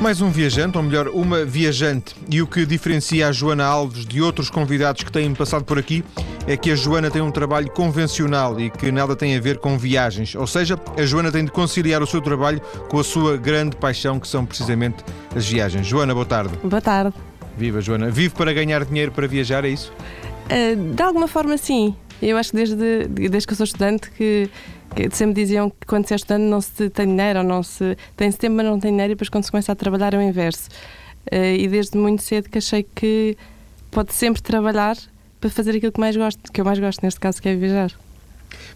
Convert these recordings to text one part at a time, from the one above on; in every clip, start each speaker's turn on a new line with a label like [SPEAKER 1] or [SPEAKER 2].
[SPEAKER 1] Mais um viajante, ou melhor, uma viajante. E o que diferencia a Joana Alves de outros convidados que têm passado por aqui é que a Joana tem um trabalho convencional e que nada tem a ver com viagens. Ou seja, a Joana tem de conciliar o seu trabalho com a sua grande paixão, que são precisamente as viagens. Joana, boa tarde.
[SPEAKER 2] Boa tarde.
[SPEAKER 1] Viva, Joana. Vive para ganhar dinheiro para viajar, é isso?
[SPEAKER 2] Uh, de alguma forma, sim. Eu acho que desde, desde que eu sou estudante que, que sempre diziam que quando se é estudante não se tem dinheiro ou não se tem-se tempo, mas não tem dinheiro e depois quando se começa a trabalhar é o inverso. Uh, e desde muito cedo que achei que pode sempre trabalhar para fazer aquilo que mais gosto, que eu mais gosto neste caso que é viajar.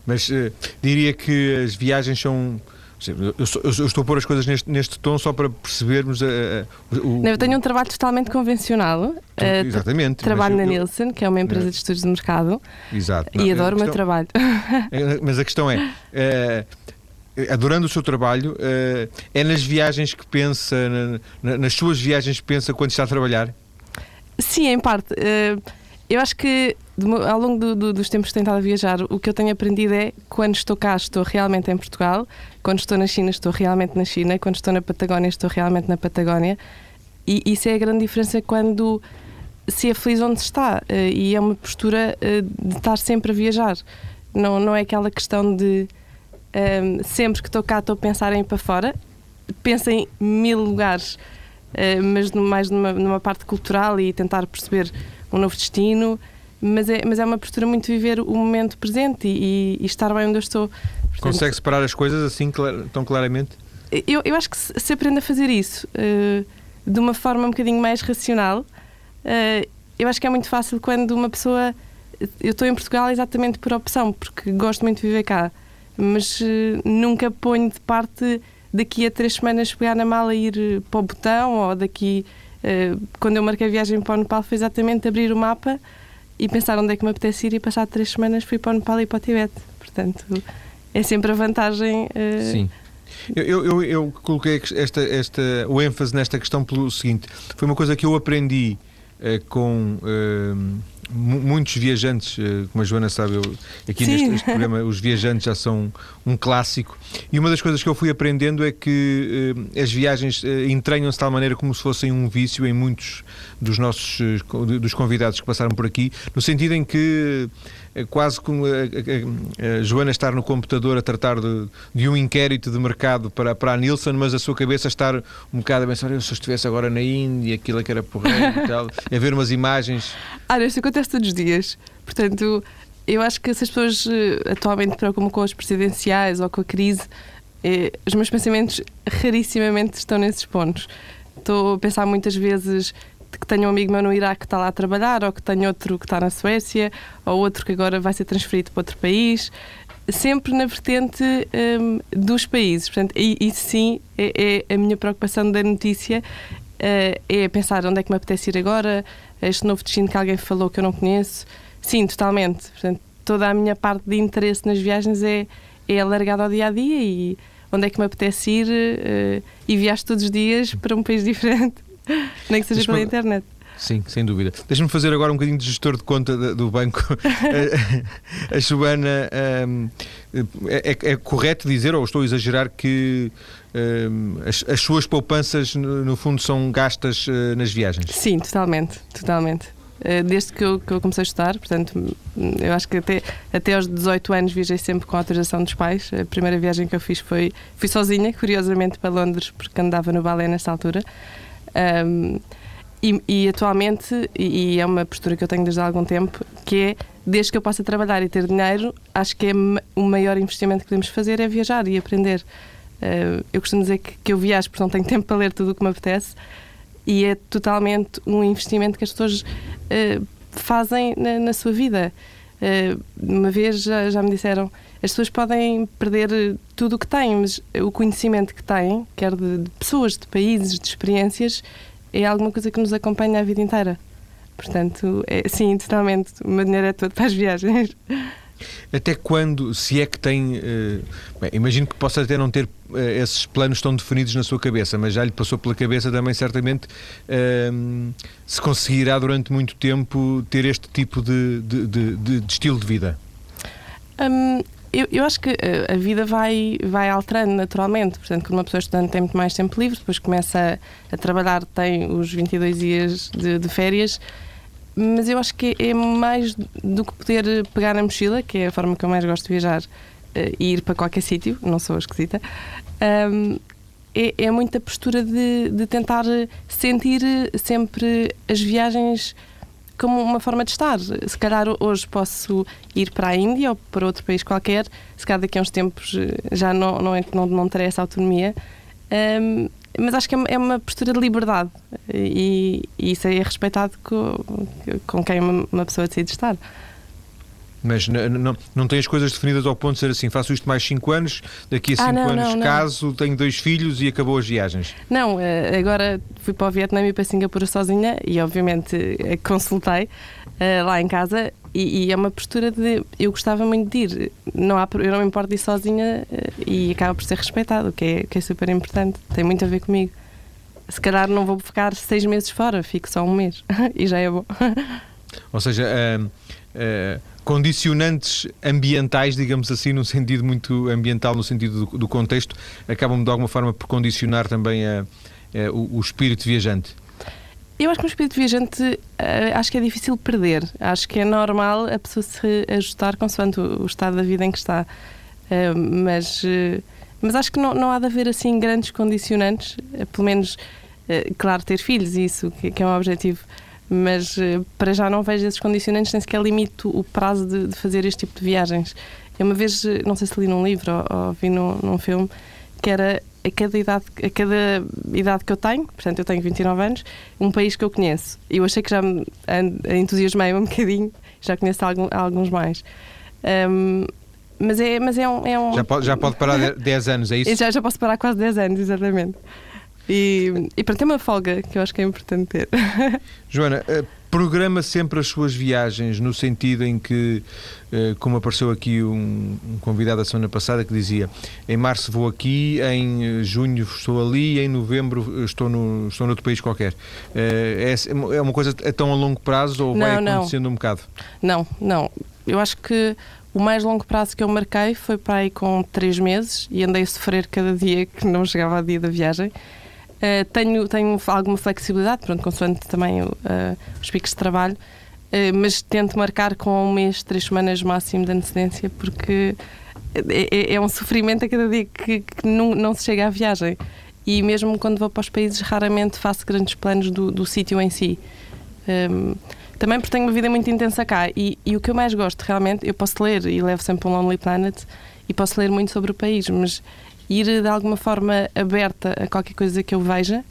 [SPEAKER 1] Mas uh, diria que as viagens são eu, eu, estou a pôr as coisas neste, neste tom só para percebermos a, a,
[SPEAKER 2] o, Eu tenho um trabalho totalmente convencional.
[SPEAKER 1] Exatamente.
[SPEAKER 2] Uh, trabalho na Nielsen, que é uma empresa de estudos de mercado.
[SPEAKER 1] Exato.
[SPEAKER 2] E adoro questão, o meu trabalho.
[SPEAKER 1] Mas a questão é. Uh, adorando o seu trabalho, é nas viagens que pensa, na, nas suas viagens que pensa quando está a trabalhar?
[SPEAKER 2] Sim, em parte. Eu acho que ao longo do, do, dos tempos que tenho estado a viajar, o que eu tenho aprendido é quando estou cá, estou realmente em Portugal, quando estou na China, estou realmente na China, quando estou na Patagónia, estou realmente na Patagónia. E isso é a grande diferença quando se é feliz onde está. Eh, e é uma postura eh, de estar sempre a viajar. Não, não é aquela questão de um, ehm, sempre que estou cá estou a pensar em ir para fora. Penso em mil lugares, uh, mas mais numa, numa parte cultural e tentar perceber um novo destino, mas é, mas é uma postura muito viver o momento presente e, e estar bem onde eu estou.
[SPEAKER 1] Portanto, Consegue separar as coisas assim tão claramente?
[SPEAKER 2] Eu, eu acho que se, se aprende a fazer isso uh, de uma forma um bocadinho mais racional, uh, eu acho que é muito fácil quando uma pessoa. Eu estou em Portugal exatamente por opção, porque gosto muito de viver cá, mas uh, nunca ponho de parte daqui a três semanas pegar na mala e ir para o botão ou daqui quando eu marquei a viagem para o Nepal foi exatamente abrir o mapa e pensar onde é que me apetece ir e passar três semanas fui para o Nepal e para o Tibete. Portanto, é sempre a vantagem.
[SPEAKER 1] Uh... Sim. Eu, eu, eu, coloquei esta, esta, o ênfase nesta questão pelo seguinte: foi uma coisa que eu aprendi uh, com muitos viajantes, eh, como a Joana sabe, eu, aqui neste, neste, programa os viajantes já são um clássico. E uma das coisas que eu fui aprendendo é que eh, as viagens eh, entranham-se de tal maneira como se fossem um vício em muitos dos nossos dos convidados que passaram por aqui, no sentido em que quase como a, a, a, Joana estar no computador a tratar de, de, um inquérito de mercado para, para a Nielsen, mas a sua cabeça estar um bocado a pensar, se eu estivesse agora na Índia, aquilo é que era porreiro e tal, a ver umas imagens.
[SPEAKER 2] Ah, isso acontece todos os dias. Portanto, eu acho que se as pessoas eh, atualmente preocupam com as presidenciais ou com a crise, eh, os meus pensamentos rarissimamente estão nesses pontos. Estou a pensar muitas vezes que tenho um amigo meu no Iraque que está lá a trabalhar, ou que tenho outro que está na Suécia, ou outro que agora vai ser transferido para outro país, sempre na vertente um, dos países. Portanto, isso sim é, é, a minha preocupação da notícia, uh, é pensar onde é que me apetece ir agora, este novo destino que alguém falou que eu não conheço. Sim, totalmente. Portanto, toda a minha parte de interesse nas viagens é, é alargada ao dia a dia e onde é que me apetece ir uh, e viajo todos os dias para um país diferente. Nem que seja pela internet.
[SPEAKER 1] Sim, sem dúvida. Deixa-me fazer agora um bocadinho de gestor de conta do banco. a Joana, um, é, é, é, correto dizer, ou estou a exagerar, que um, as, as, suas poupanças, no, no fundo, são gastas uh, nas viagens?
[SPEAKER 2] Sim, totalmente, totalmente. Uh, desde que eu, que eu, comecei a estudar, portanto, eu acho que até, até aos 18 anos viajei sempre com a autorização dos pais. A primeira viagem que eu fiz foi fui sozinha, curiosamente, para Londres, porque andava no balé nessa altura. Um, e, e, atualmente, e, e é uma postura que eu tenho desde há algum tempo, que é, desde que eu possa trabalhar e ter dinheiro, acho que é o maior investimento que podemos fazer é viajar e aprender. Uh, eu costumo dizer que, que eu viajo porque não tenho tempo para ler tudo o que me apetece e é totalmente um investimento que as pessoas uh, fazem na, na, sua vida. Uh, uma vez já, já, me disseram as pessoas podem perder tudo o que têm, mas o conhecimento que têm, quer de, de pessoas, de países, de experiências, é alguma coisa que nos acompanha a vida inteira. Portanto, é, sim, totalmente. Meu dinheiro é todo para as viagens.
[SPEAKER 1] Até quando, se é que tem. Uh, bem, imagino que possa até não ter uh, esses planos tão definidos na sua cabeça, mas já lhe passou pela cabeça também, certamente, uh, se conseguirá durante muito tempo ter este tipo de, de, de, de estilo de vida.
[SPEAKER 2] Um, Eu, eu acho que uh, a vida vai, vai alterando naturalmente. Portanto, quando uma pessoa estudante tem muito mais tempo livre, depois começa a, a trabalhar, tem os 22 dias de, de férias. Mas eu acho que é mais do que poder pegar na mochila, que é a forma que eu mais gosto de viajar, uh, e ir para qualquer sítio, não sou esquisita. Um, é, é muita postura de, de tentar sentir sempre as viagens como uma forma de estar. Se calhar hoje posso ir para a Índia ou para outro país qualquer, se calhar daqui a uns tempos eh, já não, não, não, não terei essa autonomia. Um, mas acho que é, é uma postura de liberdade e, e isso é respeitado com, com quem uma, uma pessoa decide estar.
[SPEAKER 1] Mas não, não tem as coisas definidas ao ponto de ser assim, faço isto mais 5 anos, daqui a 5 ah, anos não, caso, tenho dois filhos e acabou as viagens.
[SPEAKER 2] Não, eh, agora fui para o Vietnã e para Singapura sozinha e obviamente eh, consultei uh, lá em casa e, e, é uma postura de eu gostava muito de ir, não há, eu não me importo de ir sozinha e acaba por ser respeitado, o que é, que é super importante, tem muito a ver comigo. Se calhar não vou ficar seis meses fora, fico só um mês e já é bom.
[SPEAKER 1] Ou seja, uh, uh condicionantes ambientais, digamos assim, no sentido muito ambiental, no sentido do, do contexto, acabam de alguma forma por condicionar também a, a, o, o, espírito viajante?
[SPEAKER 2] Eu acho que o espírito viajante uh, acho que é difícil perder. Acho que é normal a pessoa se ajustar consoante o, estado da vida em que está. Uh, mas, uh, mas acho que não, não há de haver assim grandes condicionantes, pelo menos, claro, ter filhos, isso que é um objetivo mas eh, para já não vejo esses condicionantes, nem sequer limito o prazo de, de, fazer este tipo de viagens. Eu uma vez, eh, não sei se li num livro ou, ou vi num, num filme, que era a cada, idade, a cada idade que eu tenho, portanto eu tenho 29 anos, um país que eu conheço. E eu achei que já me entusiasmei um bocadinho, já conheço algum, alguns mais. Um, mas é, mas é um. É um...
[SPEAKER 1] Já, pode, já pode parar 10 anos, é isso?
[SPEAKER 2] Já, já posso parar quase 10 anos, exatamente. E, e para ter uma folga, que eu acho que é importante ter.
[SPEAKER 1] Joana, eh, programa sempre as suas viagens no sentido em que, eh, como apareceu aqui um, um, convidado a semana passada que dizia em março vou aqui, em junho estou ali, em novembro estou, no, estou noutro país qualquer. Eh, é, é uma coisa é tão a longo prazo ou vai não, acontecendo
[SPEAKER 2] não.
[SPEAKER 1] um bocado?
[SPEAKER 2] Não, não. Eu acho que o mais longo prazo que eu marquei foi para aí com três meses e andei a sofrer cada dia que não chegava ao dia da viagem. Uh, tenho, tenho alguma flexibilidade, pronto, consoante também uh, os picos de trabalho, uh, mas tento marcar com um mês, três semanas máximo de antecedência, porque é, é, é um sofrimento a cada dia que, que não, não, se chega à viagem. E mesmo quando vou para os países, raramente faço grandes planos do, do sítio em si. Um, ehm, também porque tenho uma vida muito intensa cá e, e, o que eu mais gosto realmente, eu posso ler e levo sempre um Lonely Planet e posso ler muito sobre o país, mas ir de alguma forma aberta a qualquer coisa que eu veja,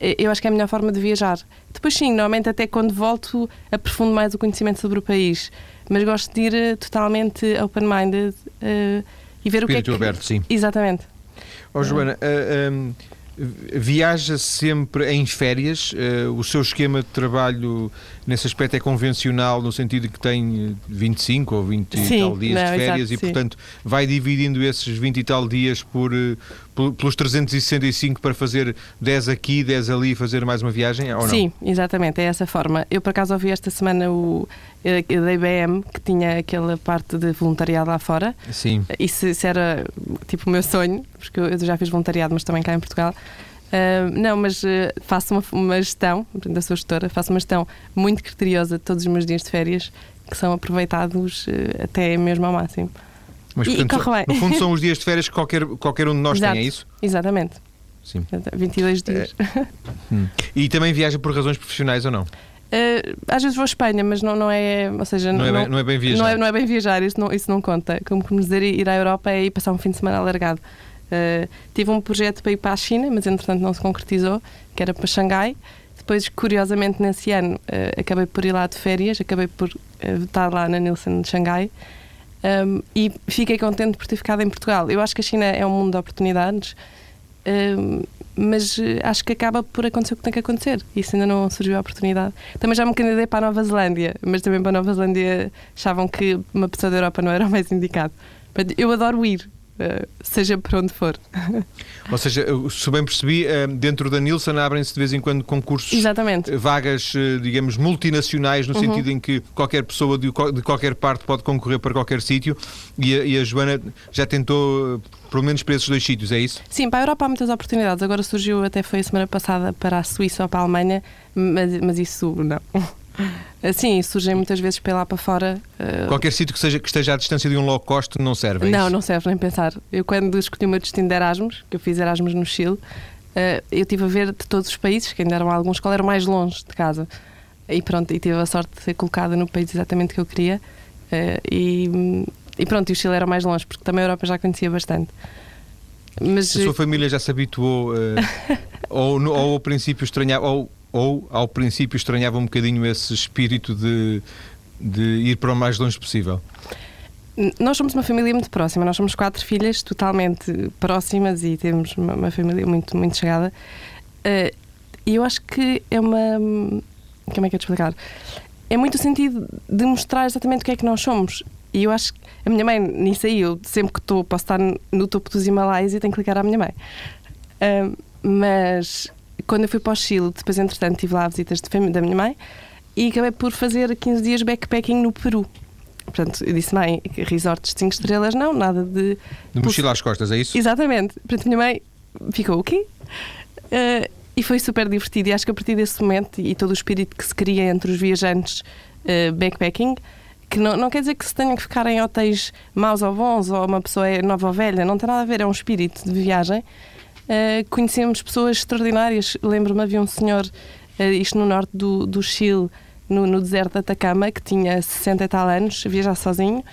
[SPEAKER 2] eh, eu acho que é a melhor forma de viajar. Depois, sim, normalmente até quando volto aprofundo mais o conhecimento sobre o país, mas gosto de ir eh, totalmente open-minded uh, e ver
[SPEAKER 1] Espírito
[SPEAKER 2] o que é que...
[SPEAKER 1] aberto, sim.
[SPEAKER 2] Exatamente.
[SPEAKER 1] Oh, Joana, uh, um viaja sempre em férias. Uh, o seu esquema de trabalho nesse aspecto é convencional, no sentido que tem 25 ou 20 Sim, e tal dias não, de férias exato, e, portanto, vai dividindo esses 20 e tal dias por, uh, pelos 365 para fazer 10 aqui, 10 ali e fazer mais uma viagem? Ou não?
[SPEAKER 2] Sim, exatamente, é essa forma. Eu, por acaso, ouvi esta semana o eh, da IBM, que tinha aquela parte de voluntariado lá fora.
[SPEAKER 1] Sim.
[SPEAKER 2] Isso, isso era tipo o meu sonho, porque eu já fiz voluntariado, mas também cá em Portugal. Uh, não, mas uh, faço uma, uma gestão, da sua gestora, faço uma gestão muito criteriosa de todos os meus dias de férias, que são aproveitados uh, até mesmo ao máximo.
[SPEAKER 1] Mas, e, portanto, e no fundo, são os dias de férias que qualquer, qualquer um de nós
[SPEAKER 2] Exato,
[SPEAKER 1] tem, é isso?
[SPEAKER 2] Exatamente.
[SPEAKER 1] Sim.
[SPEAKER 2] 22 dias. É.
[SPEAKER 1] Hum. E também viaja por razões profissionais ou não?
[SPEAKER 2] Uh, às vezes vou à Espanha, mas não, não é. Ou seja,
[SPEAKER 1] não, não, é, bem, não é bem viajar.
[SPEAKER 2] Não é, não é bem viajar, isso não, isso não conta. Como, como dizer, ir à Europa é ir passar um fim de semana alargado. Uh, tive um projeto para ir para a China, mas entretanto não se concretizou, que era para Xangai. Depois, curiosamente, nesse ano, uh, acabei por ir lá de férias, acabei por estar lá na Nielsen de Xangai um, e fiquei contente por ter ficado em Portugal. Eu acho que a China é um mundo de oportunidades, um, mas acho que acaba por acontecer o que tem que acontecer. Isso ainda não surgiu a oportunidade. Também já me candidatei para a Nova Zelândia, mas também para a Nova Zelândia achavam que uma pessoa da Europa não era o mais indicado. Eu adoro ir, seja por onde for.
[SPEAKER 1] Ou seja, se bem percebi, uh, dentro da Nilson abrem-se de vez em quando concursos,
[SPEAKER 2] Exatamente.
[SPEAKER 1] vagas, uh, digamos, multinacionais, no uhum. sentido em que qualquer pessoa de, qualquer parte pode concorrer para qualquer sítio e a, e a Joana já tentou pelo menos para esses dois sítios, é isso?
[SPEAKER 2] Sim, para a Europa há muitas oportunidades. Agora surgiu, até foi a semana passada, para a Suíça ou para a Alemanha, mas, mas isso não. Sim, surgem muitas vezes para lá para fora.
[SPEAKER 1] Uh... Qualquer sítio que, seja, que esteja à distância de um low cost não serve,
[SPEAKER 2] é Não,
[SPEAKER 1] isso?
[SPEAKER 2] não serve nem pensar. Eu quando escolhi o meu destino de Erasmus, que eu fiz Erasmus no Chile, uh, eu tive a ver de todos os países, que ainda eram alguns, qual era o mais longe de casa. E pronto, e tive a sorte de ser colocada no país exatamente que eu queria. Uh, e, e pronto, e o Chile era mais longe, porque também a Europa já conhecia bastante.
[SPEAKER 1] Mas, a sua família já se habituou, ou, ou ao princípio estranhava, ou ou ao princípio estranhava um bocadinho esse espírito de, de ir para o mais longe possível?
[SPEAKER 2] Nós somos uma família muito próxima, nós somos quatro filhas totalmente próximas e temos uma, uma família muito, muito chegada. Uh, e eu acho que é uma. Como é que é de explicar? É muito o sentido de mostrar exatamente o que é que nós somos. E eu acho que a minha mãe, nisso aí, eu sempre que estou, posso estar no topo dos Himalaias e tenho que ligar à minha mãe. Uh, mas quando eu fui para o Chile, depois, entretanto, tive lá visitas da minha mãe e acabei por fazer 15 dias backpacking no Peru. Portanto, eu disse, mãe, resorts de 5 estrelas não, nada de.
[SPEAKER 1] De mochila às costas, é isso?
[SPEAKER 2] Exatamente. Portanto, minha mãe ficou o quê? Uh, e foi super divertido. E acho que a partir desse momento e todo o espírito que se cria entre os viajantes uh, backpacking, que não, não quer dizer que se tenham que ficar em hotéis maus ou bons, ou uma pessoa é nova ou velha, não tem nada a ver, é um espírito de viagem uh, conhecemos pessoas extraordinárias. Lembro-me, havia um senhor, uh, isto no norte do, do Chile, no, no, deserto de Atacama, que tinha 60 e tal anos, viajar sozinho,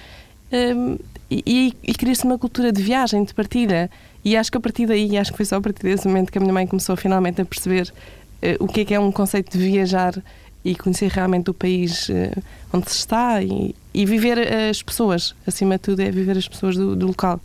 [SPEAKER 2] um, e, e queria-se uma cultura de viagem, de partilha. E acho que a partir daí, acho que foi só a partir desse momento que a minha mãe começou finalmente a perceber uh, o que é que é um conceito de viajar e conhecer realmente o país uh, onde se está e, e, viver as pessoas, acima de tudo, é viver as pessoas do, do local.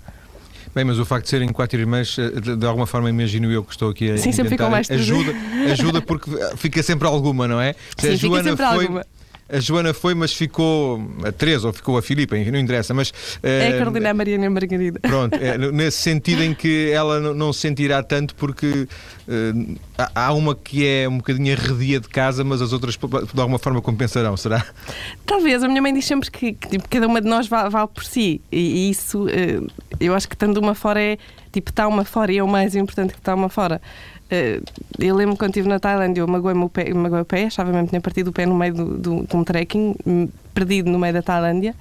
[SPEAKER 1] Bem, mas o facto de serem quatro irmãs, eh, de alguma forma imagino eu que estou aqui a
[SPEAKER 2] Sim, sempre ficam mais
[SPEAKER 1] ajuda, ajuda porque fica sempre alguma, não é?
[SPEAKER 2] Se Sim, a Joana fica sempre foi, alguma
[SPEAKER 1] a Joana foi, mas ficou a Teresa ou ficou a Filipa, não interessa. Mas,
[SPEAKER 2] é a Carolina, a Mariana e a Margarida.
[SPEAKER 1] Pronto, é, nesse sentido em que ela não, se sentirá tanto porque uh, há uma que é um bocadinho arredia de casa, mas as outras de alguma forma compensarão, será?
[SPEAKER 2] Talvez. A minha mãe diz sempre que, que tipo, cada uma de nós vale, vale por si. E, e isso, uh, eu acho que estando uma fora é tipo, está uma fora e é o mais importante que está uma fora. Uh, eu lembro quando estive na Tailândia, eu magoei-me o pé, magoei o pé, achava mesmo que tinha partido o pé no meio do, do, de um trekking, hum, perdido no meio da Tailândia.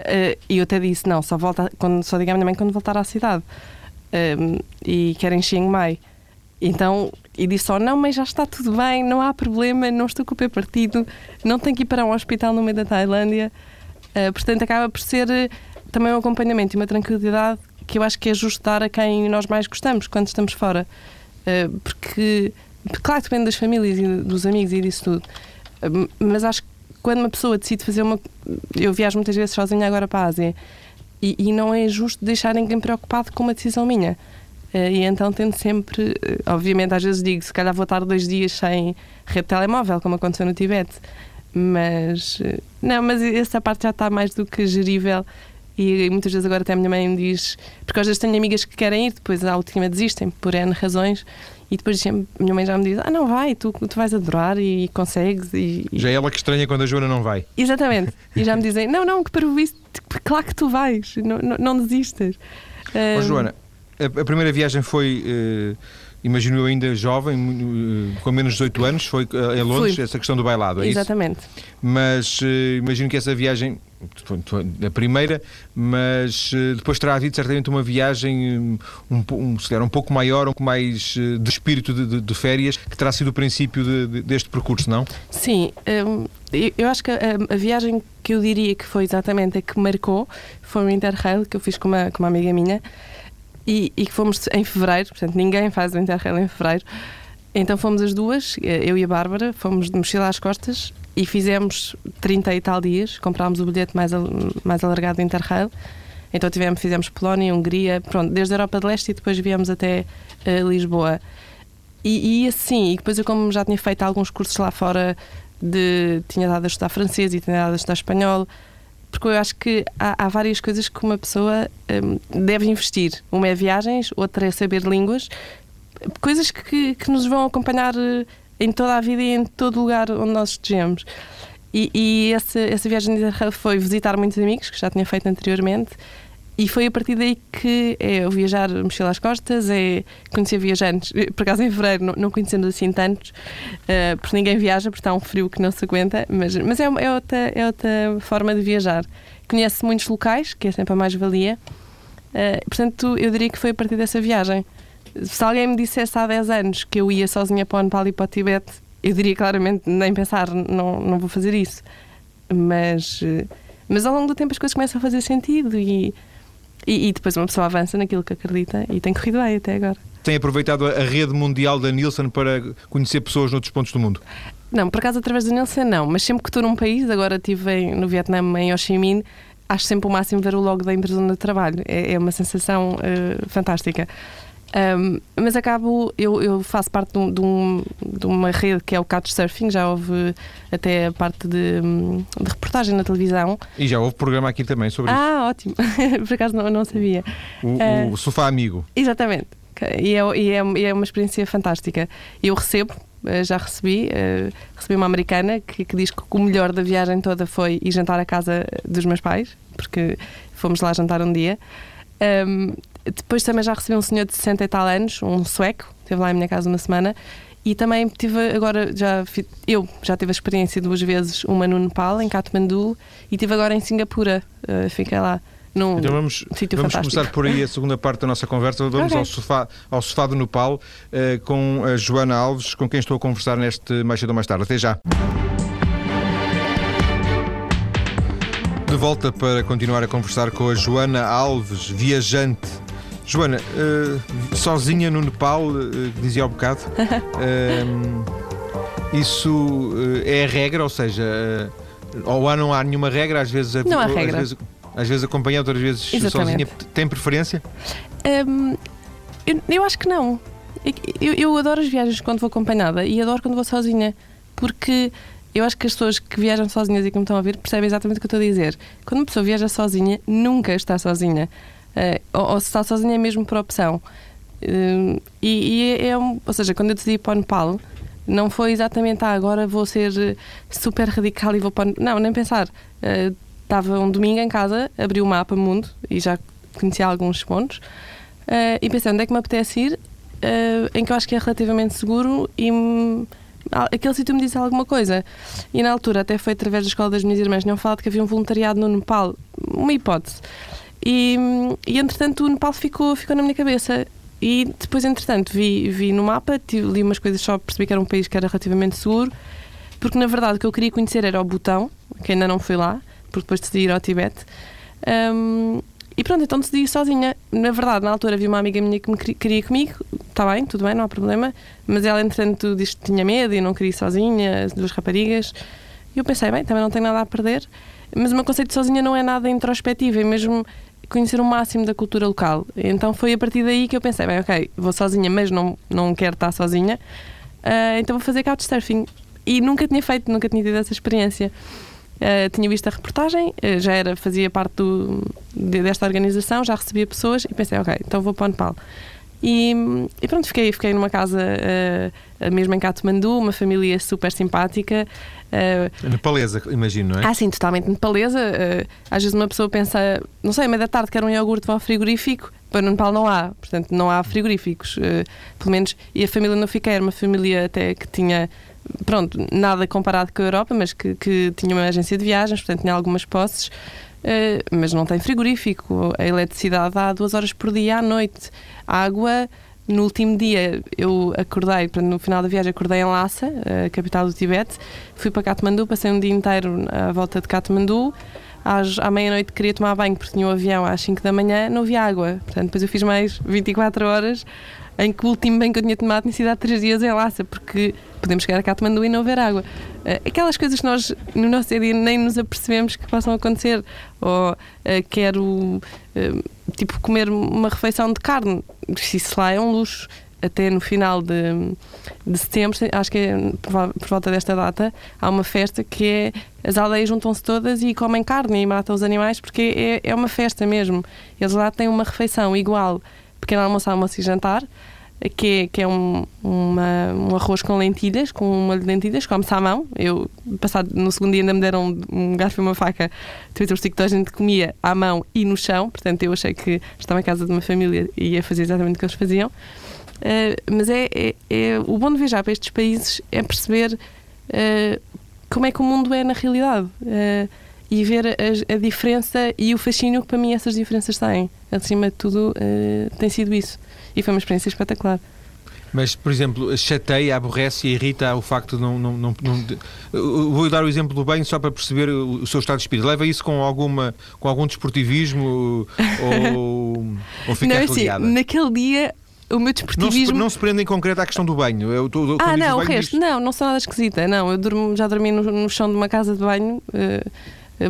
[SPEAKER 2] Uh, e eu até disse: não, só, volta, quando, só diga à minha mãe quando voltar à cidade. Uh, e quero em Chiang Mai. Então, e disse só: não, mas já está tudo bem, não há problema, não estou com o pé partido, não tenho que ir para um hospital no meio da Tailândia. Uh, portanto, acaba por ser também um acompanhamento e uma tranquilidade que eu acho que é justo dar a quem nós mais gostamos quando estamos fora. Eh, porque, claro depende das famílias e dos amigos e disso tudo, eh, mas acho que quando uma pessoa decide fazer uma. Eu viajo muitas vezes sozinha agora para a Ásia e, e não é justo deixar ninguém preocupado com uma decisão minha. Uh, e então tento sempre, obviamente, às vezes digo, se calhar vou estar dois dias sem rede telemóvel, como aconteceu no Tibete. Mas não, mas essa parte já está mais do que gerível e muitas vezes agora até a minha mãe me diz, porque às vezes tenho amigas que querem ir, depois à última desistem por N razões. E depois sempre, a minha mãe já me diz: Ah, não vai, tu, tu vais adorar e, e consegues. E,
[SPEAKER 1] já é ela que estranha quando a Joana não vai.
[SPEAKER 2] Exatamente. E já me dizem: Não, não, que para isso, claro que tu vais, não, não, não desistas.
[SPEAKER 1] Oh, Joana, a, a, primeira viagem foi. Uh imagino eu ainda jovem, eh, com menos de 18 anos, foi eh, em Londres, Fui. essa questão do bailado, é
[SPEAKER 2] Exatamente.
[SPEAKER 1] isso? Mas uh, imagino que essa viagem, a primeira, mas depois terá havido certamente uma viagem um, um, se calhar um pouco maior, um pouco mais de espírito de, de, de, férias, que terá sido o princípio de, deste percurso, não?
[SPEAKER 2] Sim, um, eu acho que a, a, viagem que eu diria que foi exatamente a que marcou foi o Interrail, que eu fiz com uma, com uma amiga minha, e, e fomos em fevereiro, portanto ninguém faz o Interrail em fevereiro. Então fomos as duas, eu e a Bárbara, fomos de mochila às costas e fizemos 30 e tal dias, comprámos o bilhete mais, mais alargado do Interrail. Então tivemos, fizemos Polónia, Hungria, pronto, desde a Europa de Leste e depois viemos até uh, Lisboa. E, e, assim, e depois eu como já tinha feito alguns cursos lá fora, de, tinha dado a estudar francês e tinha dado a estudar espanhol, porque eu acho que há, há várias coisas que uma pessoa um, deve investir. Uma é viagens, outra é saber línguas, coisas que, que nos vão acompanhar eh, em toda a vida e em todo lugar onde nós estejamos. E, e essa, essa viagem foi visitar muitos amigos que já tinha feito anteriormente e foi a partir daí que é o viajar, mochila às costas, é conhecer viajantes. Por acaso em fevereiro não, não conhecendo assim tantos, uh, porque ninguém viaja, porque está um frio que não se aguenta, mas, mas é, é, outra, é outra forma de viajar. Conhece muitos locais, que é sempre a mais-valia. Uh, portanto, eu diria que foi a partir dessa viagem. Se alguém me dissesse há 10 anos que eu ia sozinha para o Nepal e para o Tibete, eu diria claramente, nem pensar, não, não vou fazer isso. Mas, eh, mas ao longo do tempo as coisas começam a fazer sentido e e, e, depois uma pessoa avança naquilo que acredita e tem corrido bem até agora.
[SPEAKER 1] Tem aproveitado a rede mundial da Nielsen para conhecer pessoas noutros pontos do mundo?
[SPEAKER 2] Não, por acaso através da Nielsen não, mas sempre que estou num país, agora estive no Vietnã, em Ho Chi Minh, acho sempre o máximo ver o logo da empresa onde eu trabalho. É, é uma sensação uh, fantástica. Um, mas acabo, eu, eu faço parte de, um, de, um, de, uma rede que é o Couchsurfing, já houve até a parte de, de, reportagem na televisão.
[SPEAKER 1] E já houve programa aqui também sobre
[SPEAKER 2] ah,
[SPEAKER 1] isso.
[SPEAKER 2] Ah, ótimo, por acaso não, não sabia.
[SPEAKER 1] O, uh, o Sofá Amigo.
[SPEAKER 2] Exatamente, e é, e, é, e é uma experiência fantástica. Eu recebo, eh, já recebi, uh, recebi uma americana que, que, diz que o melhor da viagem toda foi ir jantar à casa dos meus pais, porque fomos lá jantar um dia. Um, depois também já recebi um senhor de 60 e tal anos, um sueco, esteve lá em minha casa uma semana. E também tive agora, já eu já tive a experiência duas vezes, uma no Nepal, em Katmandu, e tive agora em Singapura. Uh, fiquei lá num
[SPEAKER 1] então vamos, vamos começar por aí a segunda parte da nossa conversa. Vamos okay. ao, sofá, ao sofá do Nepal uh, com a Joana Alves, com quem estou a conversar neste mais cedo ou mais tarde. Até já. De volta para continuar a conversar com a Joana Alves, viajante Joana, uh, sozinha no Nepal, uh, dizia ao bocado, uh, isso uh, é a regra, ou seja, ou há, não há nenhuma regra, às vezes,
[SPEAKER 2] não há regra.
[SPEAKER 1] Às vezes, às vezes acompanhada, outras vezes Exatamente. sozinha. Tem preferência?
[SPEAKER 2] Um, eu, eu, acho que não. Eu, eu adoro as viagens quando vou acompanhada e adoro quando vou sozinha, porque eu acho que as pessoas que viajam sozinhas e que me estão a ouvir percebem exatamente o que eu estou a dizer. Quando uma pessoa viaja sozinha, nunca está sozinha. Uh, ou, ou, se está sozinha é mesmo por opção. Uh, e, e é, é ou seja, quando eu decidi ir para o Nepal, não foi exatamente ah, agora vou ser super radical e vou para. Não, nem pensar. Uh, estava um domingo em casa, abri o mapa mundo e já conhecia alguns pontos uh, e pensei onde é que me apetece ir, uh, em que eu acho que é relativamente seguro e aquele sítio me disse alguma coisa. E na altura, até foi através da escola das minhas irmãs, tinham falado que havia um voluntariado no Nepal, uma hipótese. E, e entretanto o Nepal ficou, ficou na minha cabeça. E depois, entretanto, vi, vi no mapa, li umas coisas só, percebi que era um país que era relativamente seguro, porque na verdade o que eu queria conhecer era o Butão, que ainda não fui lá, porque depois decidi ir ao Tibete. Um, e pronto, então decidi ir sozinha. Na verdade, na altura havia uma amiga minha que me queria comigo, está bem, tudo bem, não há problema, mas ela, entretanto, disse que tinha medo e não queria ir sozinha, as duas raparigas. E eu pensei, bem, também não tenho nada a perder, mas o meu conceito de sozinha não é nada introspectivo, é mesmo conhecer o máximo da cultura local. Então foi a partir daí que eu pensei, bem, ok, vou sozinha, mas não, não quero estar sozinha, uh, então vou fazer couchsurfing. E nunca tinha feito, nunca tinha tido essa experiência. Uh, tinha visto a reportagem, uh, já era, fazia parte do, de, desta organização, já recebia pessoas e pensei, ok, então vou para o Nepal. E, e, pronto, fiquei, fiquei numa casa uh, mesmo em Katmandu, uma família super simpática.
[SPEAKER 1] Uh, nepalesa, imagino, não é?
[SPEAKER 2] Ah, sim, totalmente nepalesa. Uh, às vezes uma pessoa pensa, não sei, à meia da tarde quer um iogurte, vá ao frigorífico. Para no Nepal não há, portanto não há frigoríficos, uh, pelo menos. E a família não fiquei, era uma família até que tinha, pronto, nada comparado com a Europa, mas que, que tinha uma agência de viagens, portanto tinha algumas posses. Uh, mas não tem frigorífico. A eletricidade dá duas horas por dia à noite. A água, no último dia, eu acordei, no final da viagem, acordei em Lhasa, a capital do Tibete. Fui para Katmandu, passei um dia inteiro à volta de Katmandu. Às, à meia-noite queria tomar banho porque tinha um avião às 5 da manhã, não havia água. Portanto, depois eu fiz mais 24 horas em que o último banho que eu tinha tomado tinha sido há 3 dias em Lhasa, porque podemos chegar a Katmandu e não haver água. Eh, aquelas coisas que nós no nosso dia nem nos apercebemos que possam acontecer. Ou uh, quero uh, tipo comer uma refeição de carne, isso lá é um luxo. até no final de, de setembro, acho que é por volta desta data, há uma festa que é as aldeias juntam-se todas e comem carne e matam os animais porque é, é uma festa mesmo. Eles lá têm uma refeição igual, pequeno almoço, almoço e jantar, que é, que é um, uma, um arroz com lentilhas, com uma molho de lentilhas, come-se à mão. Eu, passado no segundo dia, ainda me deram um, um garfo e uma faca. Twitter que toda a gente comia à mão e no chão, portanto, eu achei que estava em casa de uma família e ia fazer exatamente o que eles faziam. Uh, mas é, é, é, o bom de viajar para estes países é perceber uh, como é que o mundo é na realidade uh, e ver a, a, diferença e o fascínio que para mim essas diferenças têm. Acima de tudo, tem sido isso. E foi uma experiência espetacular.
[SPEAKER 1] Mas, por exemplo, chateia, aborrece e irrita o facto de não, não, não, não, Vou dar o exemplo do banho só para perceber o, seu estado de espírito. Leva isso com, alguma, com algum desportivismo ou, ou fica não, assim,
[SPEAKER 2] Naquele dia o meu desportivismo...
[SPEAKER 1] Não se, não se prende em concreto à questão do banho. Eu,
[SPEAKER 2] tô, ah, não, o resto. Diz... Não, não sou nada esquisita. Não, eu durmo, já dormi no, no, chão de uma casa de banho, uh,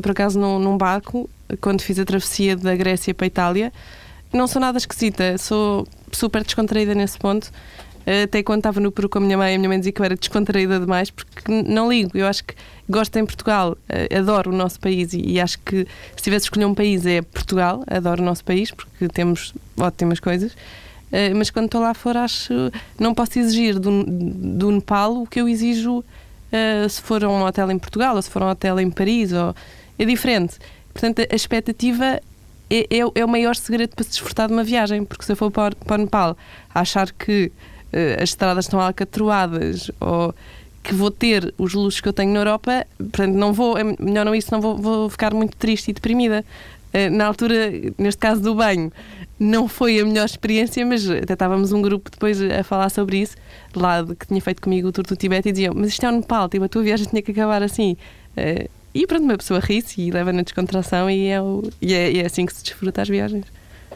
[SPEAKER 2] por acaso num, num barco, quando fiz a travessia da Grécia para a Itália. Não sou nada esquisita, sou super descontraída nesse ponto. Até quando estava no Peru com a minha mãe, a minha mãe dizia que eu era descontraída demais, porque não ligo. Eu acho que gosto em Portugal, eh, adoro o nosso país e, acho que se tivesse escolher um país é Portugal, adoro o nosso país porque temos ótimas coisas. Uh, mas quando estou lá fora, acho não posso exigir do, do Nepal o que eu exijo se for a um hotel em Portugal ou se for a um hotel em Paris. Ou, é diferente. Portanto, a expectativa é, é, é, o maior segredo para se desfrutar de uma viagem, porque se eu for para, para o Nepal achar que uh, as estradas estão alcatroadas ou que vou ter os luxos que eu tenho na Europa, portanto, não vou, é melhor não isso, não vou, vou ficar muito triste e deprimida. Uh, na altura, neste caso do banho, não foi a melhor experiência, mas até estávamos um grupo depois a falar sobre isso, lá de, que tinha feito comigo o tour do Tibete, e diziam: Mas isto é o Nepal, tipo, a tua viagem tinha que acabar assim. Uh, e pronto, uma pessoa ri-se e leva na descontração e é, o, e é, é, assim que se desfruta as viagens.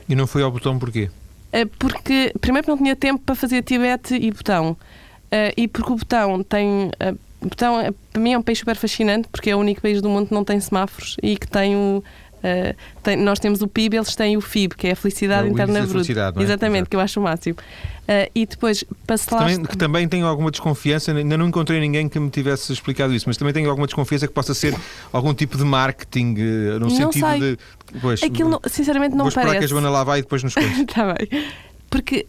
[SPEAKER 1] E não foi ao botão porquê?
[SPEAKER 2] Uh, porque, primeiro, não tinha tempo para fazer Tibete e botão. Uh, e porque o botão tem. o botão, para mim, é um país super fascinante porque é o único país do mundo que não tem semáforos e que tem o Uh, tem, nós temos o PIB, eles têm o FIB, que é a felicidade é interna bruta. É? Exatamente, Exato. que eu acho o máximo. Uh, e depois, para se
[SPEAKER 1] lá. Também, que também tenho alguma desconfiança, ainda não encontrei ninguém que me tivesse explicado isso, mas também tenho alguma desconfiança que possa ser algum tipo de marketing, uh, no não sentido sei. de.
[SPEAKER 2] Pois, Aquilo, não, sinceramente, não
[SPEAKER 1] vou
[SPEAKER 2] parece.
[SPEAKER 1] que a Joana lá vai e depois nos conta.
[SPEAKER 2] Está bem. Porque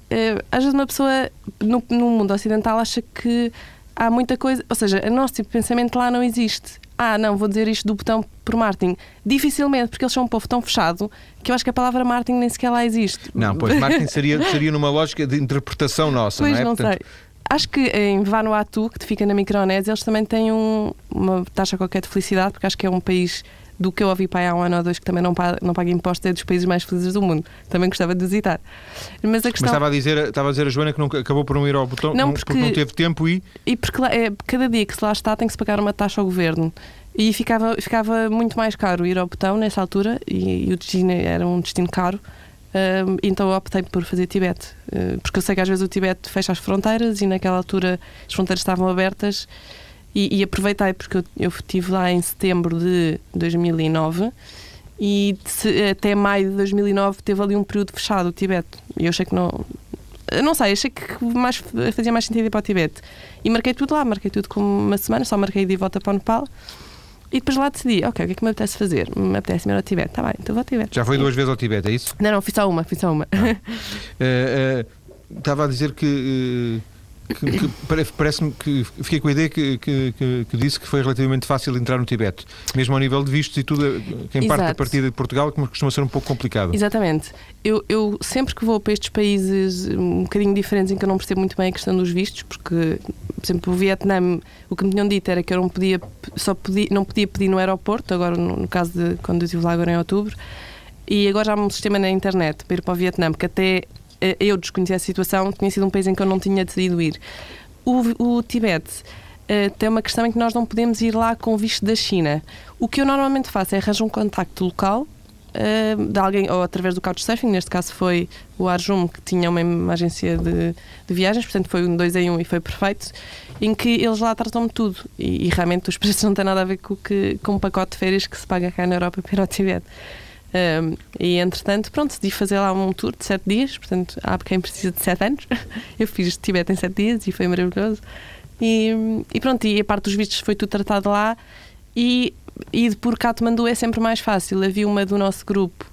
[SPEAKER 2] às vezes uma pessoa no, no mundo ocidental acha que há muita coisa, ou seja, o nosso tipo de pensamento lá não existe ah, não, vou dizer isto do botão por marketing. Dificilmente, porque eles são um povo tão fechado que eu acho que a palavra marketing nem sequer lá existe.
[SPEAKER 1] Não, pois marketing seria, seria numa lógica de interpretação nossa,
[SPEAKER 2] pois
[SPEAKER 1] não é?
[SPEAKER 2] não Portanto... sei. Acho que em Vanuatu, que fica na Micronésia, eles também têm um, uma taxa qualquer de felicidade, porque acho que é um país do que eu ouvi para há um ano ou dois que também não paga, não paga impostos, é dos países mais felizes do mundo. Também gostava de visitar.
[SPEAKER 1] Mas, questão... Mas estava, a dizer, estava a dizer a Joana que não, acabou por não ir ao botão não, porque, porque não teve tempo e.
[SPEAKER 2] E porque é, cada dia que se lá está tem que se pagar uma taxa ao governo. E ficava, ficava muito mais caro ir ao botão nessa altura e, e o destino era um destino caro. Uh, então optei por fazer Tibete, uh, porque eu sei que às vezes o Tibete fecha as fronteiras e naquela altura as fronteiras estavam abertas e, e aproveitei porque eu, eu estive lá em setembro de 2009 e de, até maio de 2009 teve ali um período fechado o Tibete e eu achei que não não sei, achei que mais, fazia mais sentido ir para o Tibete e marquei tudo lá, marquei tudo como uma semana, só marquei de volta para o Nepal e depois lá decidi, ok, o que é que me apetece fazer? Me apetece ir ao Tibete. Está bem, então vou ao Tibete.
[SPEAKER 1] Já foi duas vezes ao Tibete, é isso?
[SPEAKER 2] Não, não, fiz só uma, fiz só uma. Ah.
[SPEAKER 1] uh, uh, estava a dizer que uh, parece-me que fiquei com a ideia que, que, que, disse que foi relativamente fácil entrar no Tibete, mesmo ao nível de vistos e tudo, que em parte da partida de Portugal, que costuma ser um pouco complicado.
[SPEAKER 2] Exatamente. Eu, eu sempre que vou para estes países um bocadinho diferentes em que eu não percebo muito bem a questão dos vistos, porque, por exemplo, o Vietnã, o que me tinham dito era que eu não podia, só podia, não podia pedir no aeroporto, agora no, no caso de quando eu estive lá agora em outubro, e agora já há um sistema na internet para ir para o Vietnã, que até eu desconhecia a situação, tinha sido um país em que eu não tinha decidido ir. O, o Tibete uh, tem uma questão em que nós não podemos ir lá com visto da China. O que eu normalmente faço é arranjar um contacto local uh, de alguém, ou através do Couchsurfing, neste caso foi o Arjum, que tinha uma, uma agência de, de, viagens, portanto foi um dois em um e foi perfeito, em que eles lá tratam-me tudo. E, e, realmente os preços não têm nada a ver com, que, com um pacote de férias que se paga cá na Europa para ir ao Tibete. Um, e entretanto, pronto, decidi fazer lá um tour de sete dias. Portanto, há quem precisa de sete anos. Eu fiz Tibete em sete dias e foi maravilhoso. E, e, pronto, e a parte dos vistos foi tudo tratado lá. E, e por Katmandu é sempre mais fácil. Havia uma do nosso grupo,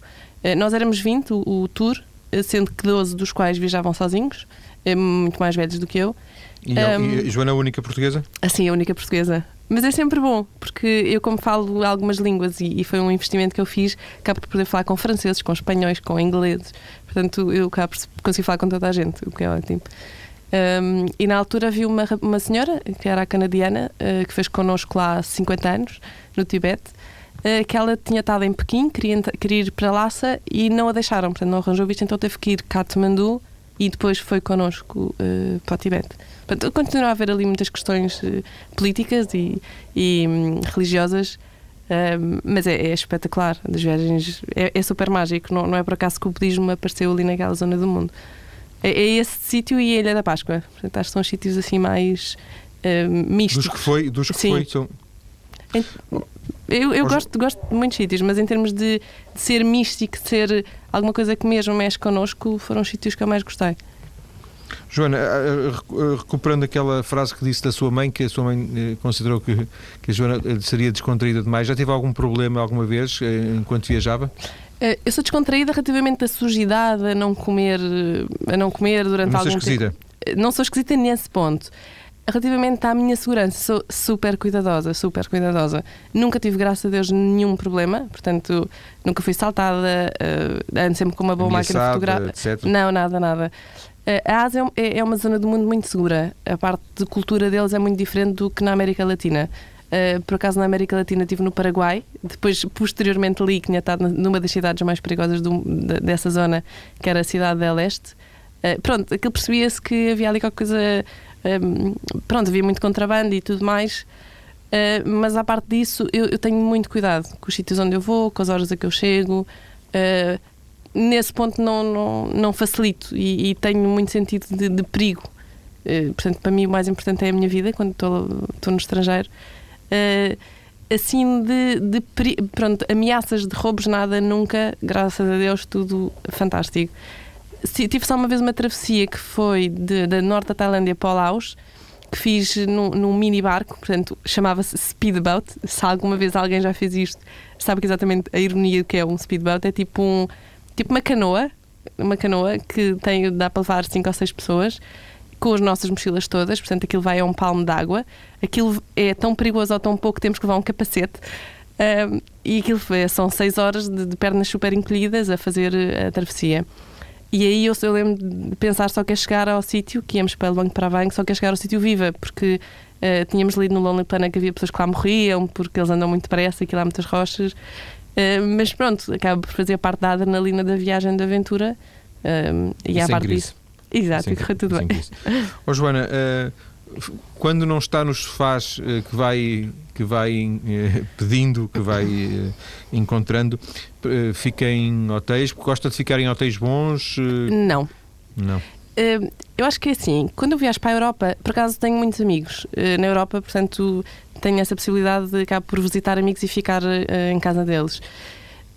[SPEAKER 2] eh, nós éramos 20, o, o tour, eh, sendo que 12 dos quais viajavam sozinhos, eh, muito mais velhos do que eu.
[SPEAKER 1] E, um, e Joana, a única portuguesa?
[SPEAKER 2] Assim, a única portuguesa. Mas é sempre bom, porque eu, como falo algumas línguas e, e, foi um investimento que eu fiz, acabo por poder falar com franceses, com espanhóis, com ingleses. Portanto, eu acabo por conseguir falar com toda a gente, o que é ótimo. Um, e na altura havia uma, uma senhora, que era a canadiana, uh, que fez connosco lá há 50 anos, no Tibete, uh, que ela tinha estado em Pequim, queria, queria ir para Lhasa e não a deixaram, portanto não arranjou visto, então teve que ir Katmandu e depois foi connosco uh, para o Tibete. Portanto, continua a haver ali muitas questões políticas e, e um, religiosas, mas é, é, espetacular. Das viagens é, é super mágico, não, não é por acaso que o budismo apareceu ali naquela zona do mundo. É, é esse sítio e a Ilha da Páscoa. Portanto, acho que são sítios assim mais uh, místicos.
[SPEAKER 1] Dos que foi, dos que Sim. foi são...
[SPEAKER 2] Eu, eu gosto, gosto de muitos sítios, mas em termos de, de, ser místico, de ser alguma coisa que mesmo mexe connosco, foram os sítios que eu mais gostei.
[SPEAKER 1] Joana, recuperando aquela frase que disse da sua mãe, que a sua mãe eh, considerou que, que a Joana eh, seria descontraída demais, já teve algum problema alguma vez enquanto viajava?
[SPEAKER 2] Eh, eu sou descontraída relativamente à sujidade, a não comer, a não comer durante
[SPEAKER 1] não
[SPEAKER 2] algum
[SPEAKER 1] esquisita.
[SPEAKER 2] tempo. Eh, não sou esquisita nesse ponto. Relativamente à minha segurança, sou super cuidadosa, super cuidadosa. Nunca tive, graças a Deus, nenhum problema, portanto, nunca fui saltada, uh, ando sempre com uma boa máquina fotográfica. Não, nada, nada. Uh, a Ásia é, é uma zona do mundo muito segura. A parte de cultura deles é muito diferente do que na América Latina. Uh, por acaso na América Latina estive no Paraguai, depois posteriormente li que tinha estado numa das cidades mais perigosas do, dessa zona, que era a cidade del Este. Uh, pronto, aquilo percebia-se que havia ali qualquer coisa. Um, ehm, pronto, havia muito contrabando e tudo mais. Uh, mas à parte disso, eu, eu, tenho muito cuidado com os sítios onde eu vou, com as horas a que eu chego. nesse ponto não, não, não facilito e, e tenho muito sentido de, de perigo. portanto, para mim o mais importante é a minha vida quando estou, no estrangeiro uh, assim de, de, pronto, ameaças de roubos, nada, nunca, graças a Deus, tudo fantástico. Tive só uma vez uma travessia que foi de, da norte da Tailândia para o Laos, que fiz num, num mini barco, portanto, chamava-se speedboat. Se alguma vez alguém já fez isto, sabe que exatamente a ironia que é um speedboat. É tipo, um, tipo uma canoa, uma canoa que tem, dá para levar 5 ou 6 pessoas com as nossas mochilas todas, portanto aquilo vai a um palmo d'água. Aquilo é tão perigoso ou tão pouco temos que levar um capacete. Um, e aquilo foi, são seis horas de, de, pernas super encolhidas a fazer eh, a travessia. E aí eu, eu lembro de pensar só que é chegar ao sítio, que íamos para banco para a banco, só que é chegar ao sítio viva, porque uh, tínhamos lido no Lonely Planet que havia pessoas que lá morriam porque eles andam muito depressa e que lá há muitas rochas. Uh, mas pronto, acaba por fazer parte da adrenalina da viagem de aventura. Uh, e à parte disso. Exato, e correu tudo bem.
[SPEAKER 1] Oh, Joana, quando não está nos sofás uh, que vai, que vai uh, pedindo, que vai encontrando, fica em hotéis? Gosta de ficar em hotéis bons?
[SPEAKER 2] Não.
[SPEAKER 1] Não.
[SPEAKER 2] eu acho que é assim, quando eu viajo para a Europa, por acaso tenho muitos amigos na Europa, portanto tenho essa possibilidade de acabar por visitar amigos e ficar em casa deles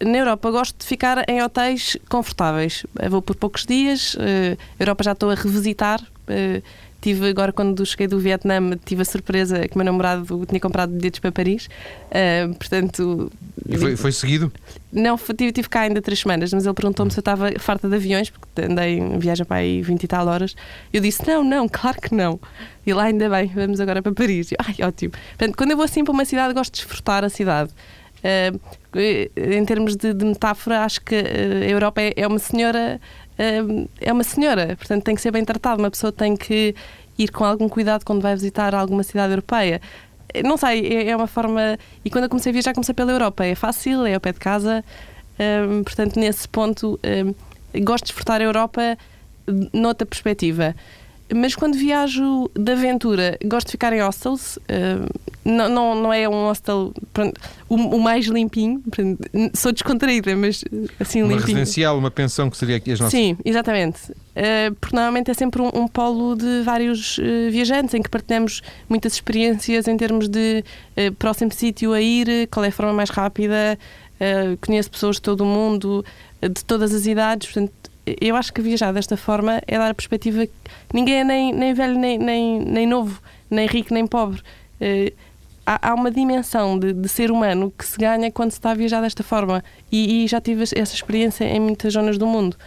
[SPEAKER 2] na Europa gosto de ficar em hotéis confortáveis. Eu vou por poucos dias. Uh, Europa já estou a revisitar. Uh, tive agora quando cheguei do Vietnã tive a surpresa que o meu namorado tinha comprado bilhetes para Paris. Uh, portanto
[SPEAKER 1] e foi, foi seguido?
[SPEAKER 2] não, tive, tive cá ainda três semanas mas ele perguntou-me se eu estava farta de aviões porque andei em viagem para aí 20 e tal horas. Eu disse não, não, claro que não. E lá ainda bem, vamos agora para Paris. Ai ótimo, portanto quando eu vou assim para uma cidade gosto de desfrutar a cidade. Uh, em termos de, de, metáfora, acho que a Europa é, é uma senhora, é uma senhora, portanto tem que ser bem tratada. Uma pessoa tem que ir com algum cuidado quando vai visitar alguma cidade europeia. Não sei, é, é uma forma. E quando eu comecei a viajar, comecei pela Europa. É fácil, é ao pé de casa. Um, portanto, nesse ponto, um, gosto de desfrutar a Europa noutra perspectiva. Mas quando viajo de aventura, gosto de ficar em hostels. Uh, não, não, não é um hostel pronto, o, o, mais limpinho. Pronto, sou descontraída, mas assim
[SPEAKER 1] uma
[SPEAKER 2] limpinho.
[SPEAKER 1] Uma residencial, uma pensão que seria aqui as nossas.
[SPEAKER 2] Sim, exatamente. Uh, porque normalmente é sempre um, um polo de vários uh, viajantes em que partilhamos muitas experiências em termos de próximo sítio a ir, qual é a forma mais rápida. conheço pessoas de todo o mundo, de todas as idades, portanto, eu acho que viajar desta forma é dar a perspectiva que ninguém é nem, nem velho, nem, nem, nem novo, nem rico, nem pobre. Uh, há, há, uma dimensão de, de, ser humano que se ganha quando se está a viajar desta forma. E, e já tive essa experiência em muitas zonas do mundo.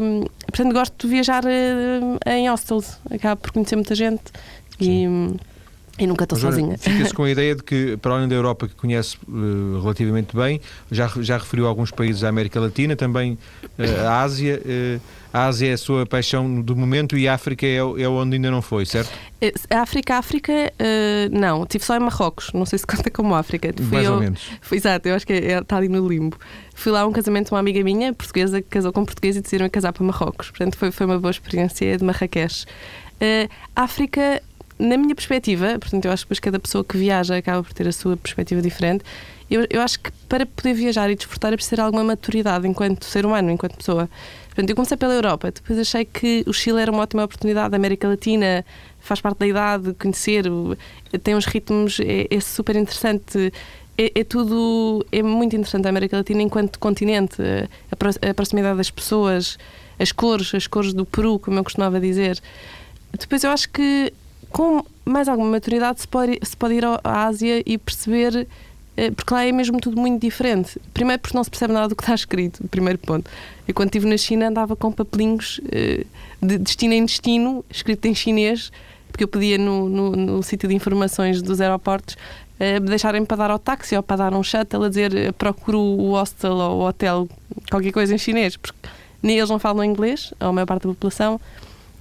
[SPEAKER 2] Um, portanto, gosto de viajar uh, em hostels, acabo por conhecer muita gente e, e, nunca estou sozinha.
[SPEAKER 1] Fica-se com a ideia de que, para além da Europa, que conhece uh, relativamente bem, já, já referiu alguns países da América Latina, também uh, a Ásia. a Ásia é a sua paixão do momento e a África é, é onde ainda não foi, certo?
[SPEAKER 2] A África, África, não. Estive só em Marrocos, não sei se conta como África.
[SPEAKER 1] Fui Mais eu, ou menos.
[SPEAKER 2] Fui, exato, eu acho que é, está ali no limbo. Fui lá a um casamento de uma amiga minha, portuguesa, que casou com português e decidiram casar para Marrocos. Portanto, foi, foi uma boa experiência de Marrakech. Uh, África, na minha perspectiva, portanto, eu acho que depois cada pessoa que viaja acaba por ter a sua perspectiva diferente. Eu, eu acho que para poder viajar e desfrutar é preciso ter alguma maturidade enquanto ser humano, enquanto pessoa. Portanto, eu comecei pela Europa, depois achei que o Chile era uma ótima oportunidade, a América Latina faz parte da idade, conhecer, tem uns ritmos, é, é super interessante é, é, tudo. É muito interessante a América Latina enquanto continente, a, a, proximidade das pessoas, as cores, as cores do Peru, como eu costumava dizer. Depois eu acho que com mais alguma maturidade se pode, se pode ir à Ásia e perceber. Eh, porque lá é mesmo tudo muito diferente. Primeiro, porque não se percebe nada do que está escrito, primeiro ponto. Eu, quando estive na China, andava com papelinhos eh, de destino em destino, escrito em chinês, porque eu podia, no, no, no sítio de informações dos aeroportos, uh, deixarem para dar ao táxi ou para dar um shuttle a dizer eh, procuro o hostel ou o hotel, qualquer coisa em chinês, porque nem eles não falam inglês, a maior parte da população,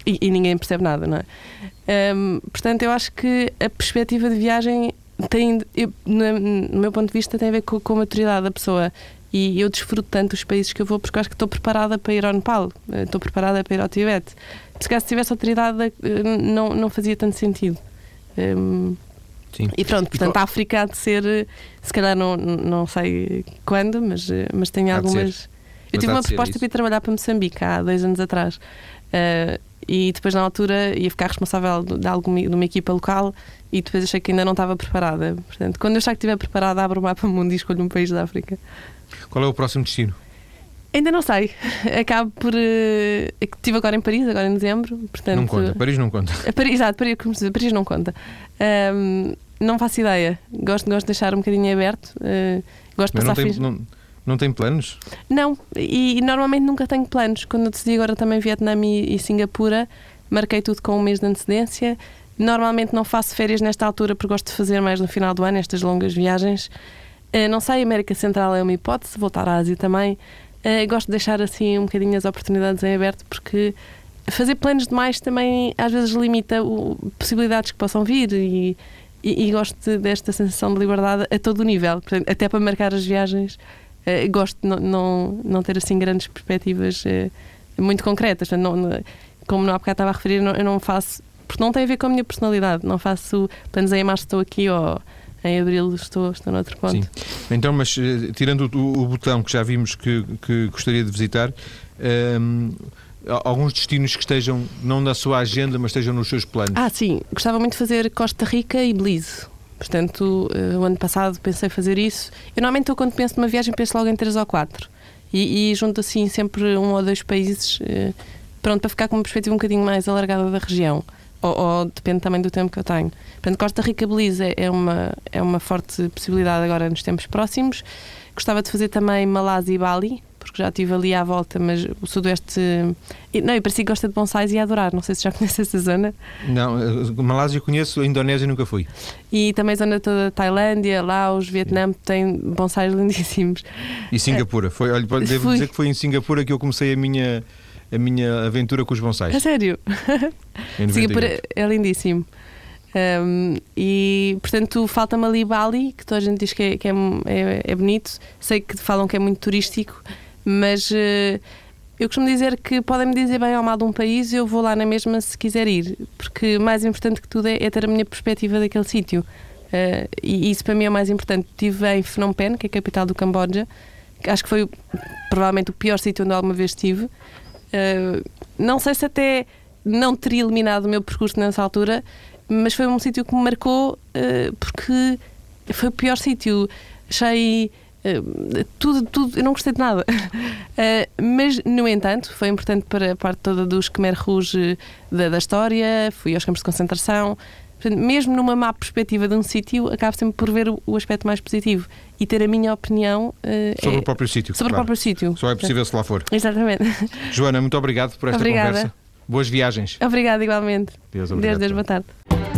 [SPEAKER 2] e, e ninguém percebe nada, não é? Um, portanto, eu acho que a perspectiva de viagem tem, eu, no, no, meu ponto de vista, tem a ver com, com a maturidade da pessoa. E eu desfruto tanto os países que eu vou porque acho que estou preparada para ir ao Nepal, eh, estou preparada para ir ao Tibete. Se caso tivesse autoridade, não, não fazia tanto sentido. Um, Sim. E pronto, portanto, a África há de ser, se calhar não, não sei quando, mas, mas tenho algumas. Eu tive uma proposta para ir trabalhar para Moçambique há dois anos atrás. Uh, e depois, na altura, ia ficar responsável de, alguma, de uma equipa local e depois achei que ainda não estava preparada. Portanto, quando eu achar que estiver preparada, abro o mapa mundo e escolho um país da África.
[SPEAKER 1] Qual é o próximo destino?
[SPEAKER 2] Ainda não sei. Acabo por. Uh, estive agora em Paris, agora em dezembro. Portanto,
[SPEAKER 1] não conta. Paris não conta.
[SPEAKER 2] Paris, exato, Paris, como se diz, Paris não conta. Um, não faço ideia. Gosto, gosto de deixar um bocadinho aberto. Uh, gosto
[SPEAKER 1] de
[SPEAKER 2] passar
[SPEAKER 1] não tem, não, não tem planos?
[SPEAKER 2] Não, e, e, normalmente nunca tenho planos. Quando eu decidi agora também Vietnã e, e Singapura, marquei tudo com um mês de antecedência. Normalmente não faço férias nesta altura porque gosto de fazer mais no final do ano, estas longas viagens. Uh, não sei, América Central é uma hipótese, voltar à Ásia também. Uh, gosto de deixar assim um bocadinho as oportunidades em aberto porque fazer planos demais também às vezes limita o, possibilidades que possam vir e, e, e gosto desta sensação de liberdade a todo o nível. Até para marcar as viagens, uh, gosto de não, não, não, ter assim grandes perspectivas uh, muito concretas. Portanto, não, como no há bocado estava a referir, não, eu não faço, porque não tem a ver com a minha personalidade, não faço planos em março estou aqui ou em abril estou, estou noutro ponto. Sim.
[SPEAKER 1] Então, mas eh, tirando o, o, botão que já vimos que, que gostaria de visitar, um, ehm, alguns destinos que estejam não na sua agenda, mas estejam nos seus planos?
[SPEAKER 2] Ah, sim. Gostava muito de fazer Costa Rica e Belize. Portanto, uh, o ano passado pensei fazer isso. Eu normalmente, eu, quando penso numa viagem, penso logo em três ou quatro. E, e junto assim sempre um ou dois países, uh, pronto, para ficar com uma perspectiva um bocadinho mais alargada da região. Ou, ou, depende também do tempo que eu tenho. Portanto, Costa Rica Belize é uma, é uma forte possibilidade agora nos tempos próximos. Gostava de fazer também Malásia e Bali, porque já estive ali à volta, mas o Sudoeste. Não, eu parecia que gosta de bonsais e adorar. Não sei se já conhece essa zona.
[SPEAKER 1] Não, Malásia conheço, a Indonésia nunca fui.
[SPEAKER 2] E também a zona toda Tailândia, Laos, Vietnã, tem bonsais lindíssimos.
[SPEAKER 1] E Singapura? Foi, olha, devo Fui. dizer que foi em Singapura que eu comecei a minha a minha aventura com os bonsais.
[SPEAKER 2] A sério? Singapura é lindíssimo. Um, e portanto falta-me ali Bali, que toda a gente diz que, é, que é, é, é, bonito. Sei que falam que é muito turístico, mas uh, eu costumo dizer que podem-me dizer bem ou mal de um país, eu vou lá na mesma se quiser ir, porque mais importante que tudo é, é ter a minha perspectiva daquele sítio. Uh, e isso para mim é o mais importante. Estive em Phnom Penh, que é a capital do Camboja, que acho que foi provavelmente o pior sítio onde alguma vez estive. Uh, não sei se até não teria eliminado o meu percurso nessa altura, mas foi um sítio que me marcou uh, porque foi o pior sítio. Achei Uh, tudo, tudo, eu não gostei de nada. Uh, mas, no entanto, foi importante para a parte toda dos Khmer Rouge da, da história, fui aos campos de concentração. Portanto, mesmo numa má perspectiva de um sítio, acabo sempre por ver o, o, aspecto mais positivo e ter a minha opinião
[SPEAKER 1] uh, sobre é, o próprio sítio.
[SPEAKER 2] Sobre claro. o próprio sítio.
[SPEAKER 1] Só é possível se lá for.
[SPEAKER 2] Exatamente.
[SPEAKER 1] Joana, muito obrigado por esta
[SPEAKER 2] Obrigada.
[SPEAKER 1] conversa. Boas viagens.
[SPEAKER 2] Obrigada, igualmente.
[SPEAKER 1] Deus, obrigado.
[SPEAKER 2] Deus, Deus boa tarde.